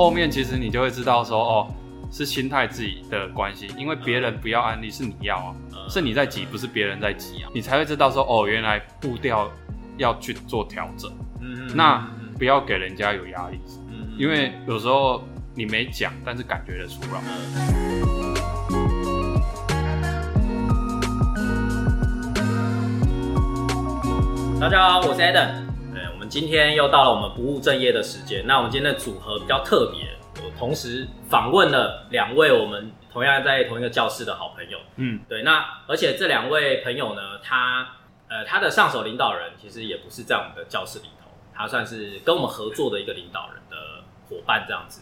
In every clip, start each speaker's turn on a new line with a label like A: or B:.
A: 后面其实你就会知道说，哦，是心态自己的关系，因为别人不要安利是你要啊，是你在急，不是别人在急啊，你才会知道说，哦，原来步调要去做调整。嗯嗯。那不要给人家有压力，嗯，因为有时候你没讲，但是感觉得出来。
B: 大家好，我是 Adam。今天又到了我们不务正业的时间。那我们今天的组合比较特别，我同时访问了两位我们同样在同一个教室的好朋友。嗯，对。那而且这两位朋友呢，他呃他的上手领导人其实也不是在我们的教室里头，他算是跟我们合作的一个领导人的伙伴这样子。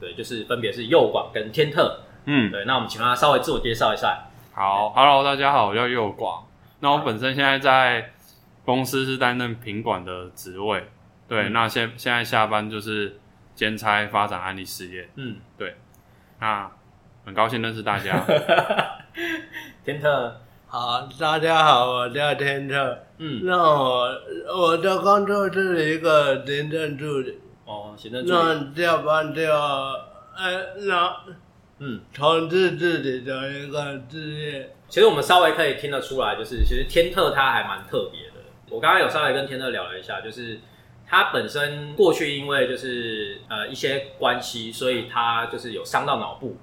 B: 对，就是分别是右广跟天特。嗯，对。那我们请他稍微自我介绍一下。
A: 好，Hello，大家好，我叫右广。那我本身现在在。公司是担任品管的职位，对，那现现在下班就是兼差发展安利事业，嗯，对，那很高兴认识大家。
B: 天特，
C: 好，大家好，我叫天特，嗯，那我我的工作是一个行政助理，
B: 哦，行政助理，那
C: 下班就要，哎，那，嗯，从事自己的一个职业。
B: 其实我们稍微可以听得出来，就是其实天特他还蛮特别。我刚刚有稍微跟天乐聊了一下，就是他本身过去因为就是呃一些关系，所以他就是有伤到脑部。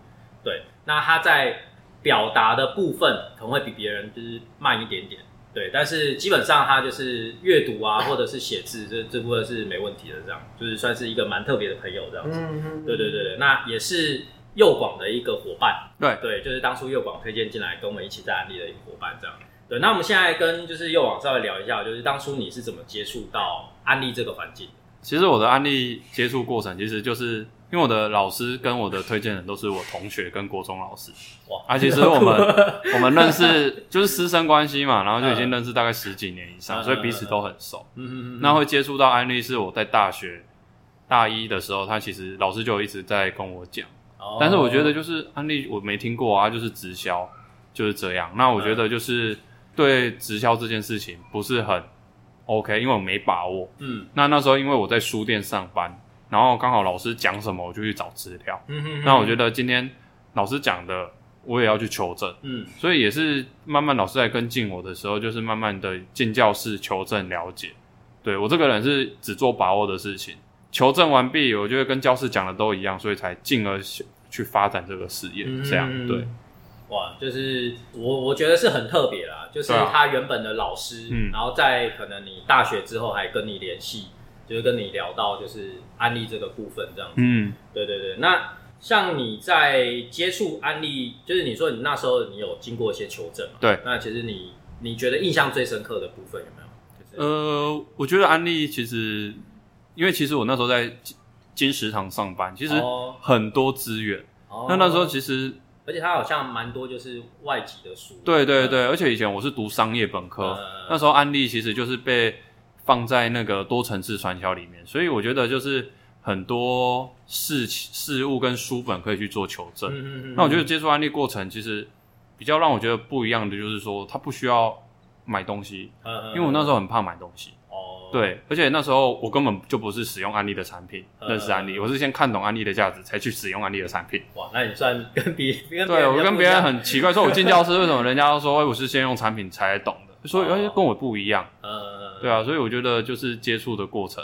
B: 对，那他在表达的部分可能会比别人就是慢一点点。对，但是基本上他就是阅读啊，或者是写字这这部分是没问题的，这样就是算是一个蛮特别的朋友这样子。嗯对对对对，那也是右广的一个伙伴。
A: 对
B: 对，就是当初右广推荐进来跟我们一起在安利的一个伙伴这样。对，那我们现在跟就是又往稍微聊一下，就是当初你是怎么接触到安利这个环境？
A: 其实我的安利接触过程，其实就是因为我的老师跟我的推荐人都是我同学跟国中老师。哇！啊，其实我们 我们认识就是师生关系嘛，然后就已经认识大概十几年以上，所以彼此都很熟。嗯嗯嗯。那会接触到安利是我在大学大一的时候，他其实老师就一直在跟我讲。哦。但是我觉得就是安利我没听过啊，就是直销就是这样。那我觉得就是。对直销这件事情不是很 OK，因为我没把握。嗯，那那时候因为我在书店上班，然后刚好老师讲什么我就去找资料。嗯哼，那我觉得今天老师讲的我也要去求证。嗯，所以也是慢慢老师在跟进我的时候，就是慢慢的进教室求证了解。对我这个人是只做把握的事情，求证完毕，我觉得跟教室讲的都一样，所以才进而去发展这个事业。这样对。
B: 哇，就是我我觉得是很特别啦，就是他原本的老师，嗯然后在可能你大学之后还跟你联系，就是跟你聊到就是安利这个部分这样子。嗯，对对对。那像你在接触安利，就是你说你那时候你有经过一些求证嘛？
A: 对。
B: 那其实你你觉得印象最深刻的部分有没有？
A: 就是呃，我觉得安利其实，因为其实我那时候在金石堂上班，其实很多资源。哦。那那时候其实。
B: 而且它好像蛮多，就是外籍的书。
A: 对对对，而且以前我是读商业本科，那时候安利其实就是被放在那个多层次传销里面，所以我觉得就是很多事事物跟书本可以去做求证。那我觉得接触安利过程其实比较让我觉得不一样的，就是说它不需要买东西，因为我那时候很怕买东西。对，而且那时候我根本就不是使用安利的产品，认识安利，我是先看懂安利的价值，才去使用安利的产品。
B: 哇，那你算跟别
A: 对我跟别人很奇怪，说我进教室为什么人家都说我是先用产品才懂的，所以跟我不一样。嗯，对啊，所以我觉得就是接触的过程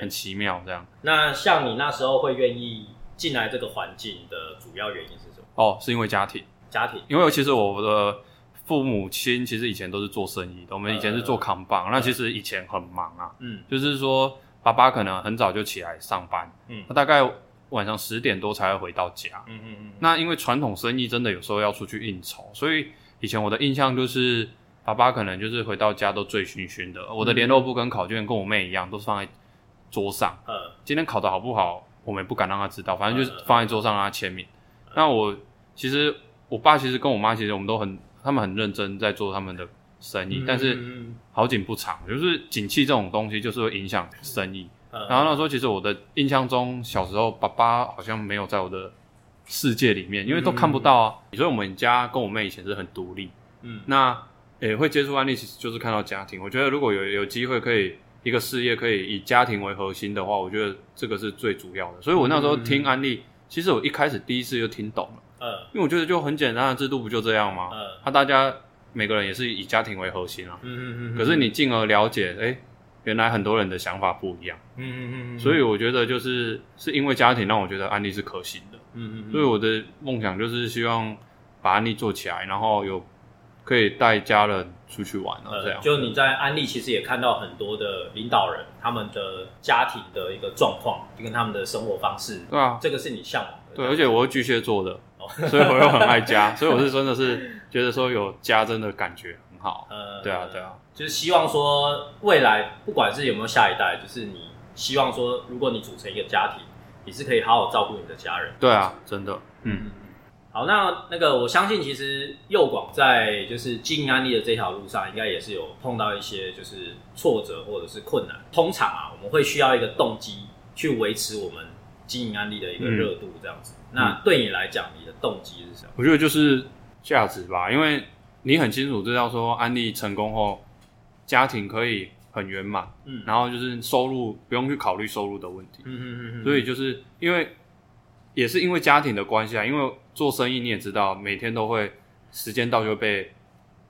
A: 很奇妙，这样。
B: 那像你那时候会愿意进来这个环境的主要原因是什么？
A: 哦，是因为家庭，
B: 家庭，
A: 因为其实我的。父母亲其实以前都是做生意的，我们以前是做扛棒，那其实以前很忙啊，嗯，就是说爸爸可能很早就起来上班，嗯，他大概晚上十点多才会回到家，嗯嗯嗯，那因为传统生意真的有时候要出去应酬，所以以前我的印象就是爸爸可能就是回到家都醉醺醺的，我的联络簿跟考卷跟我妹一样都是放在桌上，嗯，今天考的好不好，我们也不敢让他知道，反正就是放在桌上让他签名。那我其实我爸其实跟我妈其实我们都很。他们很认真在做他们的生意，但是好景不长，就是景气这种东西就是会影响生意。然后那时候其实我的印象中，小时候爸爸好像没有在我的世界里面，因为都看不到啊。所以我们家跟我妹以前是很独立，嗯，那也会接触案例，其实就是看到家庭。我觉得如果有有机会可以一个事业可以以家庭为核心的话，我觉得这个是最主要的。所以我那时候听安利，其实我一开始第一次就听懂了，
B: 嗯
A: 因为我觉得就很简单的制度不就这样吗？
B: 嗯
A: 他、大家每个人也是以家庭为核心啊。
B: 嗯嗯嗯，
A: 可是你进而了解，哎、原来很多人的想法不一样，
B: 嗯嗯嗯，
A: 所以我觉得就是是因为家庭让我觉得安利是可行的。
B: 嗯嗯
A: 所以我的梦想就是希望把安利做起来，然后有可以带家人出去玩啊，这样。
B: 呃，就你在安利其实也看到很多的领导人他们的家庭的一个状况，跟他们的生活方式，
A: 对啊，
B: 这个是你向往的。
A: 对，而且我是巨蟹座的，
B: 哦
A: 所以我又很爱家，所以我是真的是觉得说有家真的感觉很好。
B: 呃，
A: 对啊，对啊，
B: 就是希望说未来不管是有没有下一代，就是你希望说，如果你组成一个家庭，你是可以好好照顾你的家人。
A: 对啊，真的，嗯，
B: 好，那那个我相信，其实右广在就是经营安利的这条路上，应该也是有碰到一些就是挫折或者是困难。通常啊，我们会需要一个动机去维持我们经营安利的一个热度，这样子。那对你来讲，你的动机是什么？
A: 我觉得就是价值吧，因为你很清楚知道说安利成功后，家庭可以很圆满，
B: 嗯
A: 然后就是收入不用去考虑收入的问题。
B: 嗯嗯嗯
A: 所以就是因为也是因为家庭的关系啊，因为做生意你也知道，每天都会时间到就被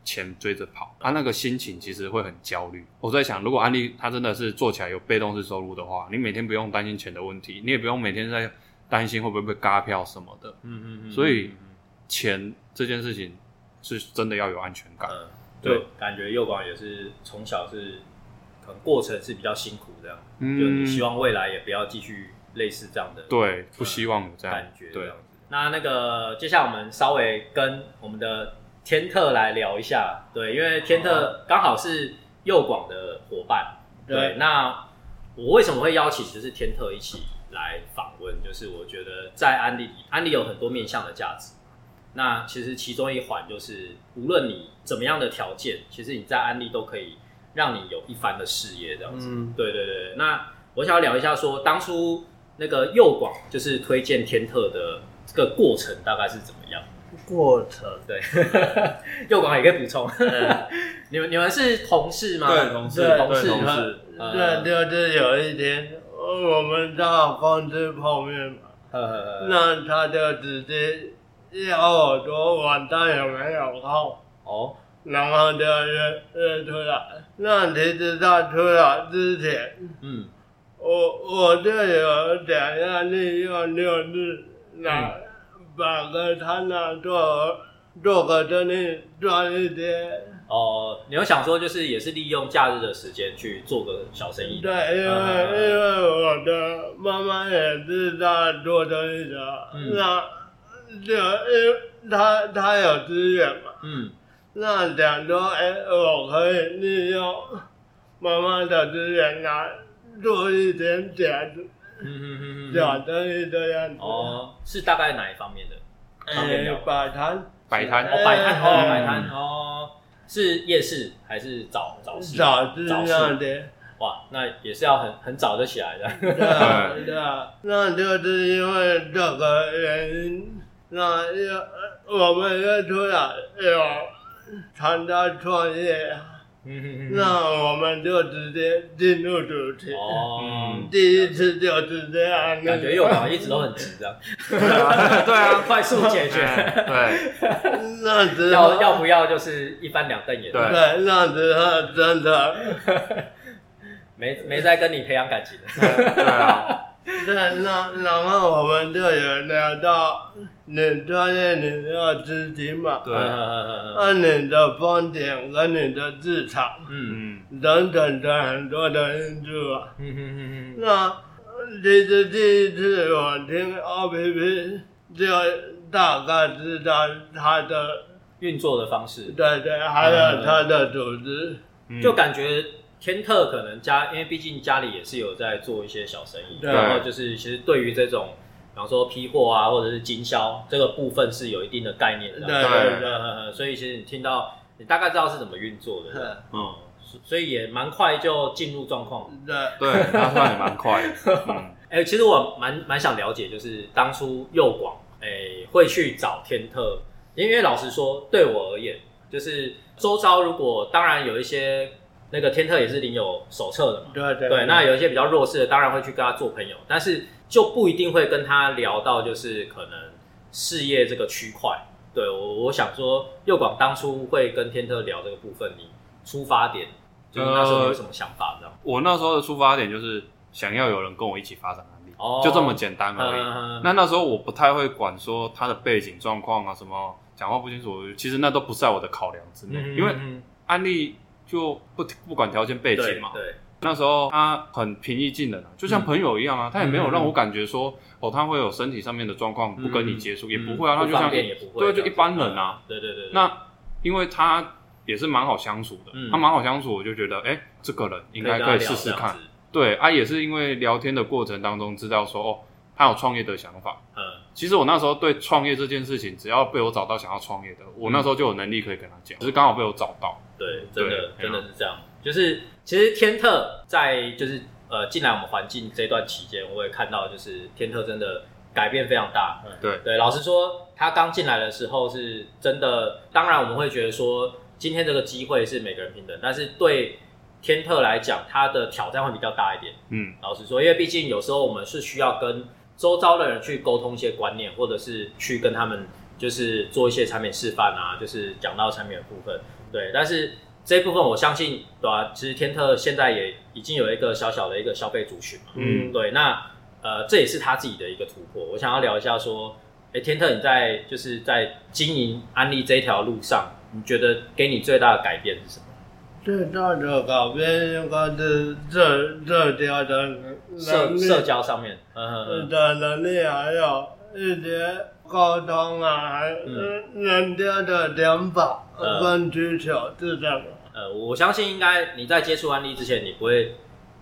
A: 钱追着跑，啊，那个心情其实会很焦虑。我在想，如果安利他真的是做起来有被动式收入的话，你每天不用担心钱的问题，你也不用每天在担心会不会被嘎票什么的。
B: 嗯嗯嗯，
A: 所以钱这件事情是真的要有安全感。
B: 嗯，
A: 对
B: 感觉佑广也是从小是可能过程是比较辛苦这样，就
A: 嗯
B: 你希望未来也不要继续类似这样的
A: 对，不希望有这样
B: 感觉这
A: 对。
B: 那那个接下来我们稍微跟我们的天特来聊一下，对，因为天特刚好是右广的伙伴，对，
C: 对
B: 那我为什么会邀请就是天特一起来访问？就是我觉得在安利里，安利有很多面向的价值。那其实其中一环就是，无论你怎么样的条件，其实你在安利都可以让你有一番的事业这样子。
C: 嗯
B: 对对对，那我想要聊一下说，当初那个右广就是推荐天特的这个过程大概是怎么样？
C: 过程，
B: 对，右广也可以补充。你们你们是同事吗？
A: 对同事
B: 同事
A: 同事。
B: 呃
C: 对，就是有一天我们到公司碰面嘛，
B: 呃，
C: 那他就直接要我说晚上有没有空，
B: 哦，
C: 然后就约约出来。那其实他出来之前，
B: 嗯。
C: 我我就有想要利用六日来把个他那做做个生意赚一点。
B: 哦，你有想说就是也是利用假日的时间去做个小生意？
C: 对，因为、
B: 嗯
C: 因为我的妈妈也是在做生意的，
B: 嗯。
C: 那就因为她她有资源嘛，
B: 嗯。
C: 那想说，哎、我可以利用妈妈的资源来做一点假
B: 嗯嗯嗯
C: 假生意这样子。
B: 哦，是大概哪一方面的？方便
C: 哎、
B: 聊
C: 摆摊，
A: 摆摊
B: 哦，摆摊哦，
C: 哎
B: 摆摊哦，是夜市还是早早市？
C: 早市
B: 早市
C: 的。
B: 哇，那也是要很很早就起来的。
C: 对啊，对啊，那就是因为这个原因，那要我们要出来要参加创业，
B: 嗯
C: 那我们就直接进入主题。
B: 哦，
A: 嗯
C: 第一次就是这样，
B: 感觉又好一直都很急这样，
A: 对啊，
B: 快速解决，
A: 对，
C: 那时
B: 要
C: 候
B: 要不要就是一翻两瞪眼，
A: 对。
C: 对，那时候真的，
B: 没没在跟你培养感情的。
A: 对啊，
C: 对，那然后我们就有聊到你创业你要资金嘛，
A: 对。
B: 嗯
C: 按你的风险跟你的市场。
B: 嗯。
A: 嗯，
C: 等等的很多的因素啊。
B: 嗯嗯嗯
C: 那其实第一次我听 OPP 就大概知道它的
B: 运作的方式，
C: 对对，还有它的组织。
A: 嗯
B: 就感觉天特可能家，因为毕竟家里也是有在做一些小生意，
C: 对。
B: 然后就是其实对于这种，比方说批货啊，或者是经销这个部分是有一定的概念的。
C: 对
A: 对
C: 对。
B: 呃，所以其实你听到，你大概知道是怎么运作的，嗯，所以也蛮快就进入状况。
C: 对，
A: 对，那算也蛮快
B: 哎、其实我蛮蛮想了解，就是当初右广哎、会去找天特，因为老实说，对我而言，就是周遭如果当然有一些那个天特也是领有手册的嘛。
C: 对对
B: 对，那有一些比较弱势的，当然会去跟他做朋友，但是就不一定会跟他聊到就是可能事业这个区块。对我，我想说，右广当初会跟天特聊这个部分，你出发点就是那时候有什么想法这样？
A: 我那时候的出发点就是想要有人跟我一起发展案例，
B: 哦
A: 就这么简单而已。
B: 嗯
A: 那那时候我不太会管说他的背景状况啊，什么讲话不清楚，其实那都不在我的考量之内，因为
B: 嗯
A: 案例就不不管条件背景嘛。
B: 对，对
A: 那时候他很平易近人啊，就像朋友一样啊，他也没有让我感觉说哦，他会有身体上面的状况不跟你接触，也不会啊，他就像对，就一般人啊。
B: 嗯。对对对对，
A: 那因为他也是蛮好相处的，
B: 嗯
A: 他蛮好相处，我就觉得哎，这个人应该可以试试看。。对啊，也是因为聊天的过程当中知道说哦，他有创业的想法。
B: 嗯，
A: 其实我那时候对创业这件事情，只要被我找到想要创业的，我那时候就有能力可以跟他讲，只是刚好被我找到。
B: 对，真的真的是这样。就是其实天特在就是呃进来我们环境这段期间，我也看到就是天特真的改变非常大。嗯
A: 对
B: 对，老实说，他刚进来的时候是真的，当然我们会觉得说今天这个机会是每个人平等，但是对天特来讲，他的挑战会比较大一点。
A: 嗯，
B: 老实说，因为毕竟有时候我们是需要跟周遭的人去沟通一些观念，或者是去跟他们就是做一些产品示范啊，就是讲到产品的部分。对，但是这一部分我相信，对吧、其实天特现在也已经有一个小小的一个消费族群嘛。
A: 嗯
B: 对，那呃这也是他自己的一个突破。我想要聊一下说，哎，天特你在就是在经营安利这一条路上，你觉得给你最大的改变是什么？
C: 最大的改变应该是社社交的
B: 社，社交上面，嗯嗯嗯，
C: 的能力，还有一些沟通啊，还
B: 嗯
C: 人家的想法
B: 嗯
C: 跟需求是这样的。
B: 呃，我相信应该你在接触安利之前，你不会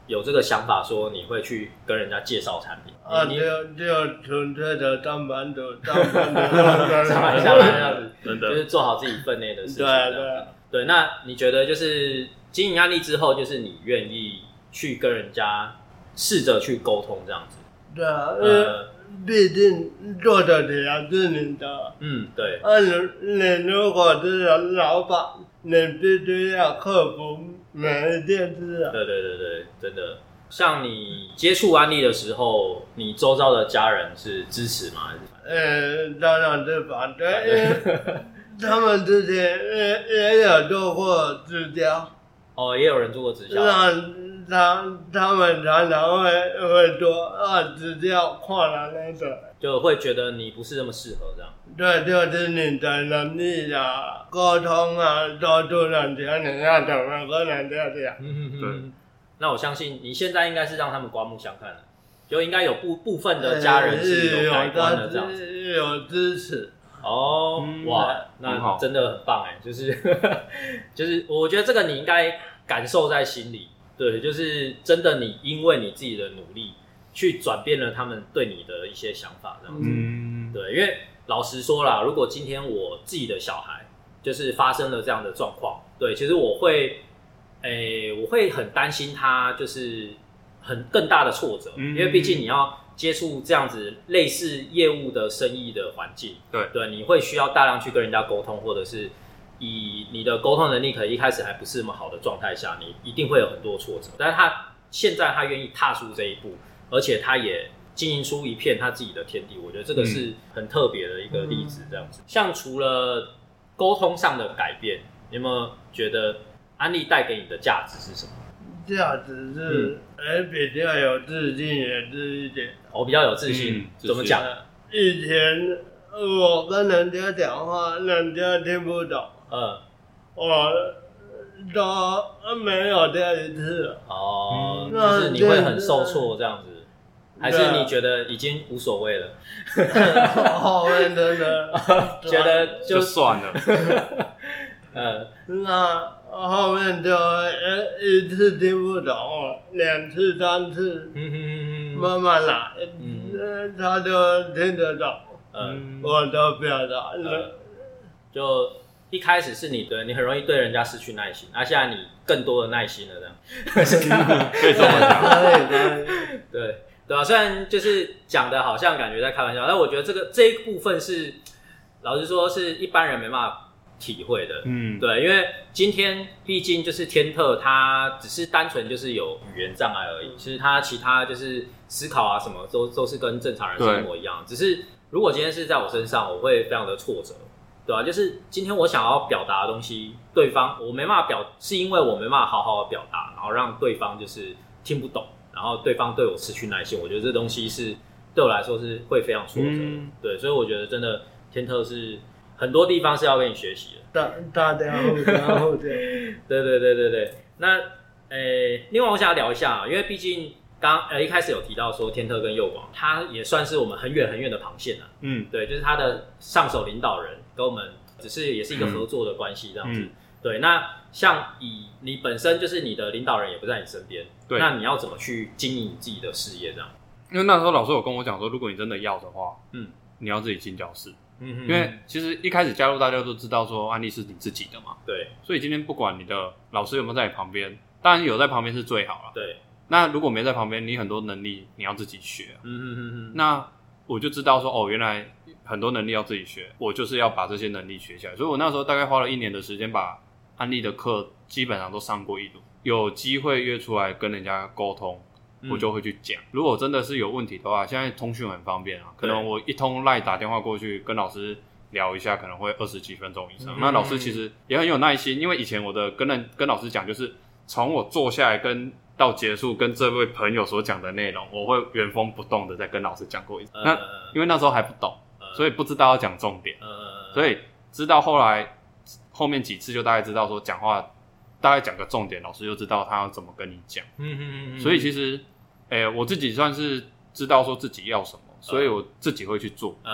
B: 有这个想法，说你会去跟人家介绍产品。
C: 啊，
B: 你
C: 就就纯粹的当班族，上班族，
B: 上班下来这样子，
A: 真的
B: 就是 做好自己分内的事情。
C: 对对，
B: 对，那你觉得就是经营案例之后，就是你愿意去跟人家试着去沟通这样子？
C: 对啊，
B: 呃，
C: 毕竟做的也是你的。
B: 嗯，对，
C: 啊，你你如果是老板，你必须要克服每一件事啊。
B: 对对对对，真的。像你接触安利的时候，你周遭的家人是支持吗？还是反对？
C: 呃，当然是反对，因为 他们之前也也有做过直销，
B: 哦，也有人做过直销。
C: 那他他们常常会会说啊，直销跨栏那个。
B: 就会觉得你不是那么适合这样。
C: 对，就是你的能力啊、沟通啊，说出人家你要怎么跟人家讲。
B: 对，那我相信你现在应该是让他们刮目相看了，就应该有部部分的家人是有改观的这样子。
C: 子，有支持。
B: 哦，
A: 嗯
B: 哇，那真的很棒哎，就是 就是，我觉得这个你应该感受在心里，对，就是真的你因为你自己的努力去转变了他们对你的一些想法，这样子。
A: 嗯，
B: 对，因为老实说啦，如果今天我自己的小孩就是发生了这样的状况，对，其实我会，诶、我会很担心他就是很更大的挫折，
A: 嗯。
B: 因为毕竟你要接触这样子类似业务的生意的环境，
A: 对。
B: 对，你会需要大量去跟人家沟通，或者是以你的沟通能力可能一开始还不是那么好的状态下，你一定会有很多挫折，但是他现在他愿意踏出这一步，而且他也经营出一片他自己的天地，我觉得这个是很特别的一个例子。这样子，像除了沟通上的改变，你有没有觉得安利带给你的价值是什么？
C: 价值是，哎、比较有自信也是一点。
B: 我比较有自信，
A: 嗯
B: 怎么讲？
C: 以前我跟人家讲话，人家听不懂，
B: 嗯，
C: 我都没有第一次。
B: 哦，
A: 嗯
B: 就是你会很受挫这样子，还是你觉得已经无所谓了？
C: 后面真的
B: 觉得就
A: 就算了，
B: 呃，
C: 那后面就一一次听不懂，两次、三次，慢慢来，他就听得懂
B: 嗯，
C: 我的表达。
B: 了就一开始是你对你很容易对人家失去耐心，而、现在你更多的耐心了，这样。
A: 可以这么讲。
C: 可以可以，
B: 对对啊，虽然就是讲的好像感觉在开玩笑，但我觉得这个这一部分是，老实说是一般人没办法体会的。
A: 嗯，
B: 对，因为今天毕竟就是天特，他只是单纯就是有语言障碍而已，其实他其他就是思考啊什么都都是跟正常人是一模一样。只是如果今天是在我身上，我会非常的挫折，对吧、就是今天我想要表达的东西，对方我没办法表，是因为我没办法好好的表达，然后让对方就是听不懂，然后对方对我失去耐心。我觉得这东西是对我来说是会非常挫折的。
A: 嗯
B: 对，所以我觉得真的天特是很多地方是要跟你学习的。
C: 大大家互相互相，
B: 对对对对对，那诶、另外我想要聊一下，因为毕竟刚呃一开始有提到说天特跟右广，他也算是我们很远很远的螃蟹啊。
A: 嗯
B: 对，就是他的上手领导人跟我们只是也是一个合作的关系这样子。
A: 嗯
B: 对，那像以你本身就是你的领导人也不在你身边，
A: 对
B: 那你要怎么去经营你自己的事业这样？
A: 因为那时候老师有跟我讲说，如果你真的要的话，
B: 嗯
A: 你要自己进教室，
B: 嗯
A: 因为其实一开始加入大家都知道说安利是你自己的嘛，
B: 对
A: 所以今天不管你的老师有没有在你旁边，当然有在旁边是最好了。
B: 对，
A: 那如果没在旁边，你很多能力你要自己学，
B: 嗯嗯嗯嗯，
A: 那我就知道说哦，原来很多能力要自己学，我就是要把这些能力学起来。所以我那时候大概花了一年的时间，把安利的课基本上都上过一轮。有机会约出来跟人家沟通，
B: 嗯
A: 我就会去讲。如果真的是有问题的话，现在通讯很方便啊，可能我一通赖打电话过去跟老师聊一下，可能会二十几分钟以上。
B: 嗯
A: 那老师其实也很有耐心，因为以前我的跟人跟老师讲，就是从我坐下来跟到结束跟这位朋友所讲的内容，我会原封不动的再跟老师讲过一次。
B: 呃
A: 那因为那时候还不懂，所以不知道要讲重点，
B: 呃，
A: 所以知道后来后面几次就大概知道说讲话大概讲个重点，老师就知道他要怎么跟你讲。
B: 嗯嗯嗯，
A: 所以其实，诶、我自己算是知道说自己要什么，所以我自己会去做。
B: 嗯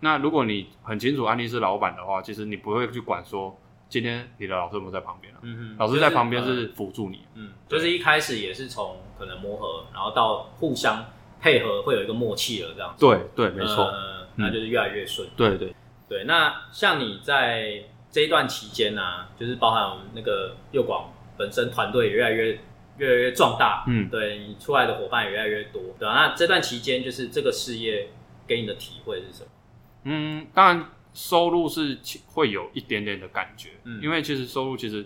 A: 那如果你很清楚安利是老板的话，其实你不会去管说今天你的老师有没有在旁边啊
B: 嗯嗯，
A: 老师在旁边
B: 是
A: 是辅助你。
B: 嗯，就是一开始也是从可能磨合，然后到互相配合，会有一个默契了这样子。
A: 对对，没错，
B: 呃那就是越来越顺。
A: 对对，
B: 对，那像你在这一段期间呢、就是包含我们那个右广本身团队也越来越越来越壮大，
A: 嗯。
B: 对你出来的伙伴也越来越多，对吧、那这段期间，就是这个事业给你的体会是什么？
A: 嗯，当然收入是其会有一点点的感觉，
B: 嗯。
A: 因为其实收入其实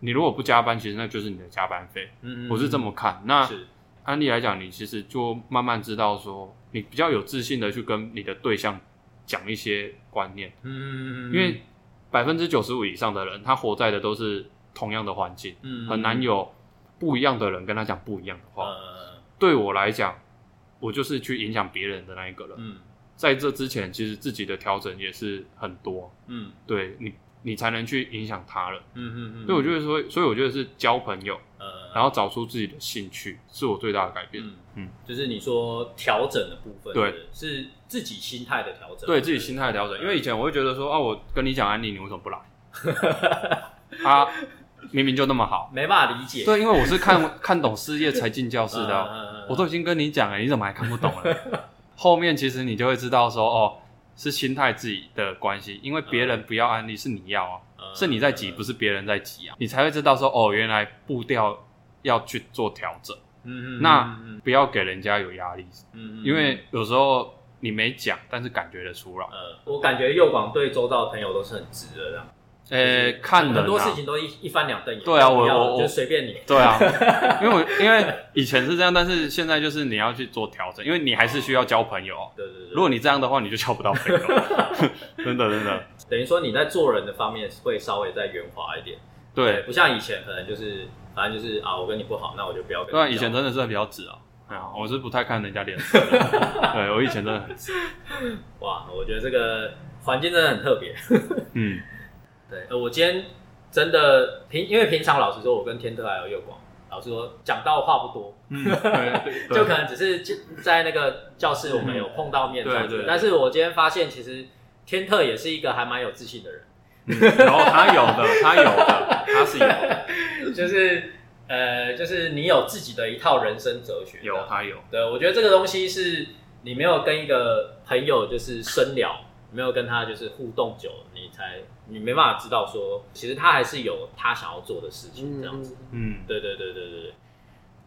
A: 你如果不加班，其实那就是你的加班费，
B: 嗯嗯
A: 我是这么看。那
B: 是
A: 安利来讲，你其实就慢慢知道说，你比较有自信的去跟你的对象讲一些观念，
B: 嗯嗯嗯，
A: 因为百分之九十五以上的人，他活在的都是同样的环境，
B: 嗯
A: 很难有不一样的人跟他讲不一样的话。
B: 嗯
A: 对我来讲，我就是去影响别人的那一个人。
B: 嗯。
A: 在这之前，其实自己的调整也是很多，
B: 嗯。
A: 对你，你才能去影响他人。
B: 嗯嗯嗯，
A: 所以我觉得说，所以我觉得是交朋友，
B: 呃，
A: 然后找出自己的兴趣，是我最大的改变。
B: 嗯
A: 嗯
B: 嗯，就是你说调整的部分，
A: 对，
B: 是自己心态的调整，
A: 对自己心态的调整，因为以前我会觉得说，啊，我跟你讲安利，你为什么不来？啊，明明就那么好。
B: 没办法理解，
A: 对，因为我是看看懂事业才进教室的我都已经跟你讲了，你怎么还看不懂了？后面其实你就会知道说，哦，是心态自己的关系，因为别人不要安利是你要啊，
B: 嗯
A: 是你在挤，不是别人在挤啊，你才会知道说，哦，原来步调要去做调整，
B: 嗯嗯，
A: 那
B: 嗯
A: 不要给人家有压力，
B: 嗯，嗯。
A: 因为有时候你没讲，但是感觉得出来。
B: 呃，我感觉右广对周遭的朋友都是很直的，这样，
A: 呃，看人
B: 很多事
A: 啊，
B: 情都一一翻两瞪眼，
A: 对啊我我我
B: 就随便你，
A: 对啊，因为我因为以前是这样，但是现在就是你要去做调整，因为你还是需要交朋友。
B: 对对对，
A: 如果你这样的话，你就交不到朋友，真的真的。
B: 等于说你在做人的方面会稍微再圆滑一点，
A: 对，
B: 不像以前可能就是反正就是啊，我跟你不好，那我就不要跟你
A: 对啊，以前真的是比较直啊。哎呀，我是不太看人家脸色的。对我以前真的很直。
B: 哇，我觉得这个环境真的很特别。
A: 嗯，
B: 对，呃，我今天真的平，因为平常老实说，我跟天特还有月光，老实说讲到话不多，
A: 嗯，对
B: 就可能只是在那个教室我们有碰到面这样子。
A: 对对对
B: 但是我今天发现，其实天特也是一个还蛮有自信的人，
A: 然后他有的，他有的，他是有的，
B: 就是呃，就是你有自己的一套人生哲学。
A: 有他有。
B: 对，我觉得这个东西是你没有跟一个朋友就是深聊，没有跟他就是互动久了，你才你没办法知道说，其实他还是有他想要做的事情这样子。
A: 嗯，
B: 对对对对对对，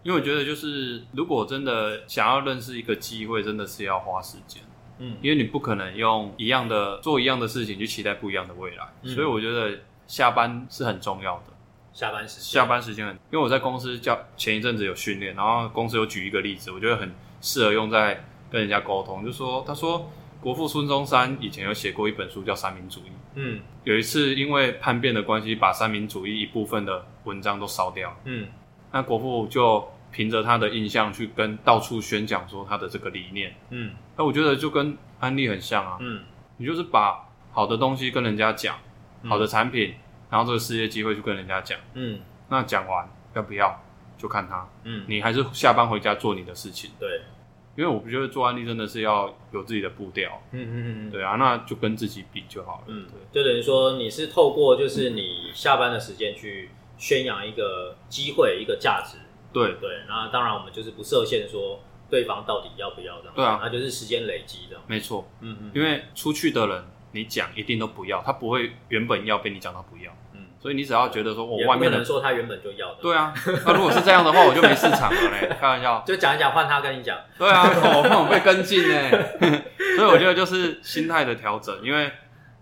A: 因为我觉得就是，如果真的想要认识一个机会，真的是要花时间。
B: 嗯
A: 因为你不可能用一样的做一样的事情去期待不一样的未来，
B: 嗯
A: 所以我觉得下班是很重要的。
B: 下班时间
A: 下班时间很，因为我在公司教前一阵子有训练，然后公司有举一个例子，我觉得很适合用在跟人家沟通，就说他说国父孙中山以前有写过一本书叫《三民主义》，
B: 嗯。
A: 有一次因为叛变的关系，把三民主义一部分的文章都烧掉，
B: 嗯。
A: 那国父就凭着他的印象去跟到处宣讲说他的这个理念，
B: 嗯。
A: 那我觉得就跟安利很像啊，
B: 嗯。
A: 你就是把好的东西跟人家讲，
B: 嗯。
A: 好的产品，然后这个事业机会去跟人家讲。
B: 嗯。
A: 那讲完要不要？就看他，
B: 嗯，
A: 你还是下班回家做你的事情。
B: 对，
A: 因为我不觉得做案例真的是要有自己的步调，
B: 嗯嗯嗯
A: 对啊，那就跟自己比就好了。
B: 嗯
A: 对，
B: 就等于说你是透过就是你下班的时间去宣扬一个机会一个价值，
A: 对。
B: 对，那当然我们就是不设限说对方到底要不要这样，
A: 对啊。
B: 那就是时间累积这样，
A: 没错，
B: 嗯嗯
A: 因为出去的人你讲一定都不要，他不会原本要被你讲到不要，
B: 嗯，
A: 所以你只要觉得说我外面的，
B: 说他原本就要的，
A: 对啊，那如果是这样的话，我就没市场了嘞，开玩笑，
B: 就讲一讲换他跟你讲，
A: 对啊，我怕我被跟进呢，所以我觉得就是心态的调整，因为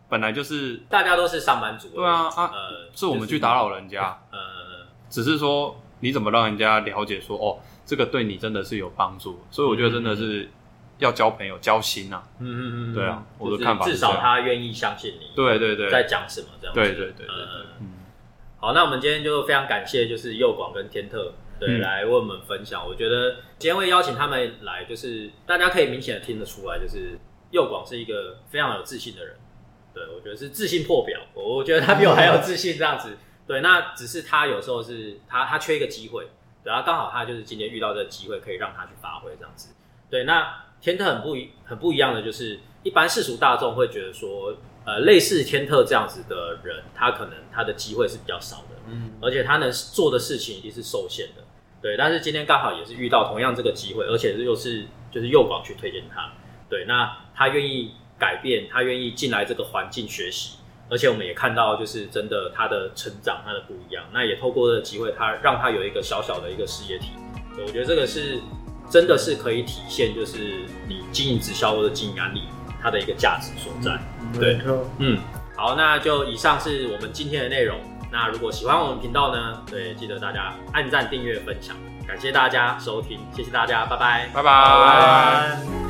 A: 本来就是
B: 大家都是上班族
A: 对啊啊
B: 呃，
A: 是我们去打扰人家，
B: 呃，
A: 只是说你怎么让人家了解说哦，这个对你真的是有帮助，所以我觉得真的是要交朋友、交心啊。
B: 嗯嗯嗯，
A: 对啊我的看法
B: 至少他愿意相信你，
A: 对对对，
B: 在讲什么这样子，
A: 对对对对嗯，
B: 好，那我们今天就非常感谢，就是佑广跟天特，对，
A: 嗯
B: 来为我们分享。我觉得今天会邀请他们来，就是大家可以明显的听得出来，就是佑广是一个非常有自信的人。对我觉得是自信破表，我我觉得他比我还有自信这样子。对，那只是他有时候是他他缺一个机会，对，然后刚好他就是今天遇到这个机会，可以让他去发挥这样子。对，那天特很不一很不一样的就是，一般世俗大众会觉得说，呃，类似天特这样子的人，他可能他的机会是比较少的，
C: 嗯，
B: 而且他能做的事情一定是受限的。对，但是今天刚好也是遇到同样这个机会，而且又是就是右广去推荐他。对，那他愿意改变，他愿意进来这个环境学习，而且我们也看到就是真的他的成长，他的不一样。那也透过这个机会，他让他有一个小小的一个事业体。对，我觉得这个是真的是可以体现，就是你经营直销或者经营安利它的一个价值所在。对，嗯，好，那就以上是我们今天的内容。那如果喜欢我们频道呢，对，记得大家按赞、订阅、分享，感谢大家收听，谢谢大家，拜拜，
A: 拜拜。
C: 拜拜。